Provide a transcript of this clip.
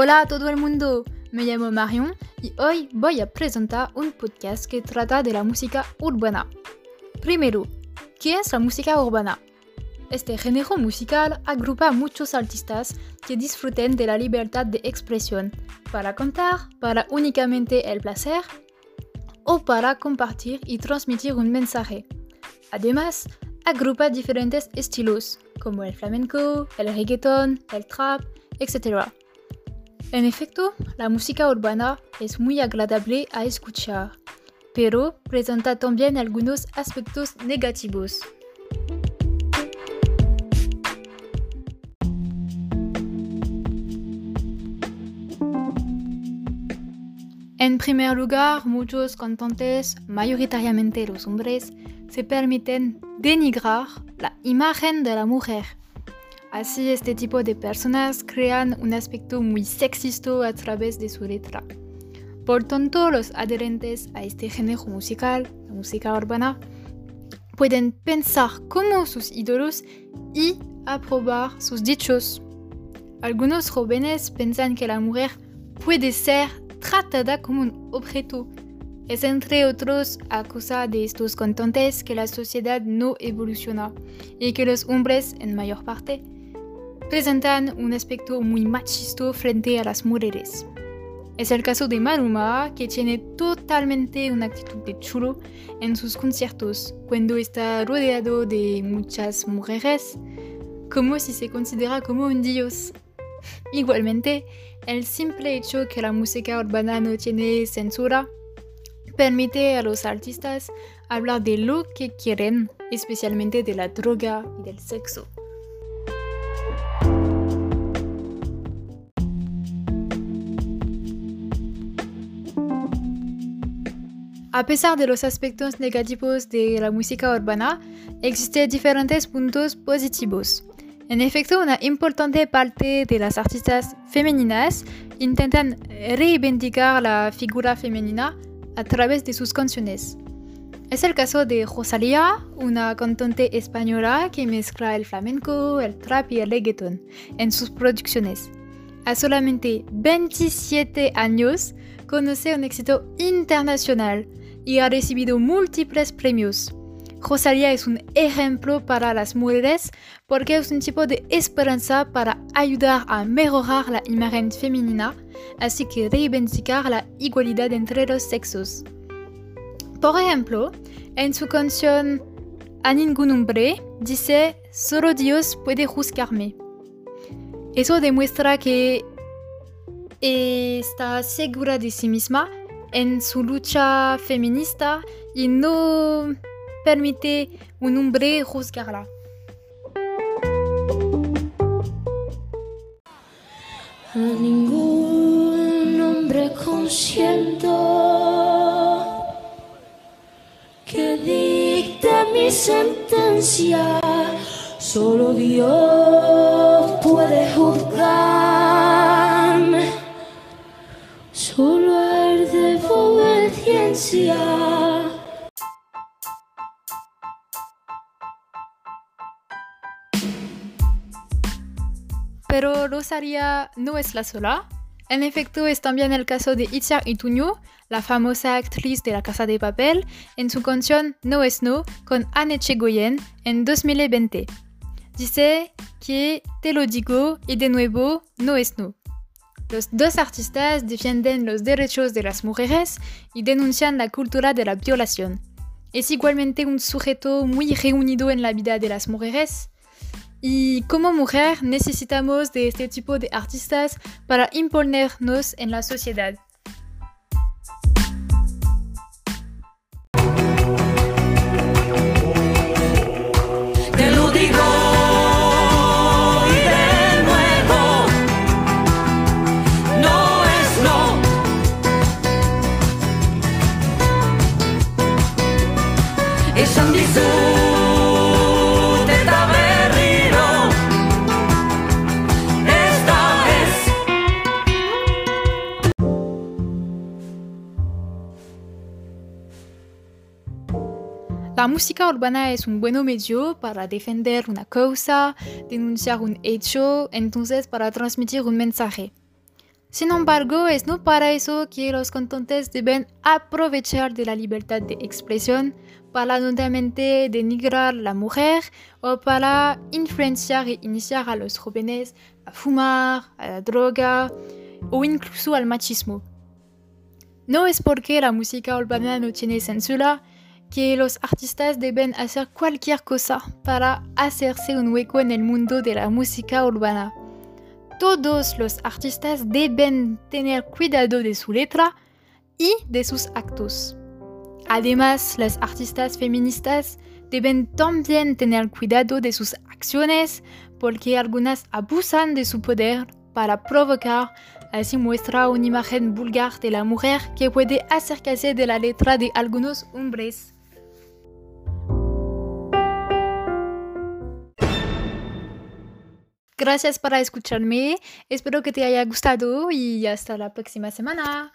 Hola a todo el mundo, me llamo Marion y hoy voy a presentar un podcast que trata de la música urbana. Primero, ¿qué es la música urbana? Este género musical agrupa a muchos artistas que disfruten de la libertad de expresión para cantar, para únicamente el placer o para compartir y transmitir un mensaje. Además, agrupa diferentes estilos como el flamenco, el reggaeton, el trap, etc. En efecto, la música urbana es muy agradable a escuchar, pero presenta también algunos aspectos negativos. En primer lugar, muchos cantantes, mayoritariamente los hombres, se permiten denigrar la imagen de la mujer. Así este tipo de personas crean un aspecto muy sexista a través de su letra. Por tanto, los adherentes a este género musical, la música urbana, pueden pensar como sus ídolos y aprobar sus dichos. Algunos jóvenes piensan que la mujer puede ser tratada como un objeto. Es entre otros acusa de estos cantantes que la sociedad no evoluciona y que los hombres, en mayor parte, presentan un aspecto muy machista frente a las mujeres. Es el caso de Maluma, que tiene totalmente una actitud de chulo en sus conciertos, cuando está rodeado de muchas mujeres, como si se considera como un dios. Igualmente, el simple hecho que la música urbana no tiene censura permite a los artistas hablar de lo que quieren, especialmente de la droga y del sexo. A pesar de los aspectos negativos de la música urbana, existen diferentes puntos positivos. En efecto, una importante parte de las artistas femeninas intentan reivindicar la figura femenina a través de sus canciones. Es el caso de Rosalía, una cantante española que mezcla el flamenco, el trap y el reggaeton en sus producciones. A solamente 27 años, conoce un éxito internacional y ha recibido múltiples premios. Rosalía es un ejemplo para las mujeres porque es un tipo de esperanza para ayudar a mejorar la imagen femenina, así que reivindicar la igualdad entre los sexos. Por ejemplo, en su canción A ningún hombre dice, solo Dios puede juzgarme. Eso demuestra que está segura de sí misma en su lucha feminista y no permite un hombre juzgarla. A ningún hombre consiento que dicte mi sentencia, solo Dios puede juzgarme, solo Él de obediencia. Pero Rosaria no es la sola. En efecto, es también el caso de Itziar Ituño, la famosa actriz de La Casa de Papel, en su canción No es No con Anne Chegoyen en 2020. Dice que te lo digo y de nuevo no es no. Los dos artistas defienden los derechos de las mujeres y denuncian la cultura de la violación. Es igualmente un sujeto muy reunido en la vida de las mujeres y como mujer necesitamos de este tipo de artistas para imponernos en la sociedad. La música urbana es un buen medio para defender una causa, denunciar un hecho, entonces para transmitir un mensaje. Sin embargo, es no para eso que los cantantes deben aprovechar de la libertad de expresión para nuevamente denigrar a la mujer o para influenciar e iniciar a los jóvenes a fumar, a la droga o incluso al machismo. No es porque la música urbana no tiene censura que los artistas deben hacer cualquier cosa para hacerse un hueco en el mundo de la música urbana todos los artistas deben tener cuidado de su letra y de sus actos. Además, las artistas feministas deben también tener cuidado de sus acciones porque algunas abusan de su poder para provocar, así muestra una imagen vulgar de la mujer que puede acercarse de la letra de algunos hombres. Gracias por escucharme, espero que te haya gustado y hasta la próxima semana.